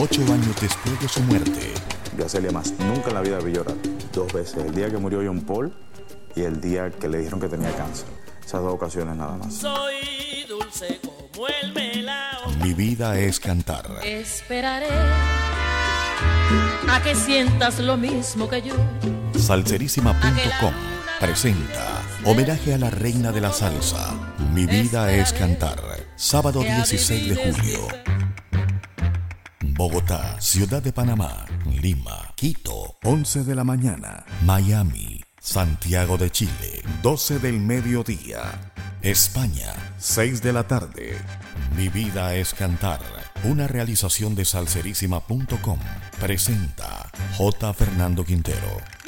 ocho años después de su muerte. Yo a Celia más nunca en la vida vi llorar. Dos veces, el día que murió John Paul y el día que le dijeron que tenía cáncer. Esas dos ocasiones nada más. Soy dulce como el melao. Mi vida es cantar. Esperaré a que sientas lo mismo que yo. Salserísima.com presenta homenaje a la reina de la salsa. Mi vida es cantar. Sábado 16 de julio. Bogotá, Ciudad de Panamá, Lima, Quito, 11 de la mañana, Miami, Santiago de Chile, 12 del mediodía, España, 6 de la tarde. Mi vida es cantar. Una realización de salserísima.com. Presenta J. Fernando Quintero.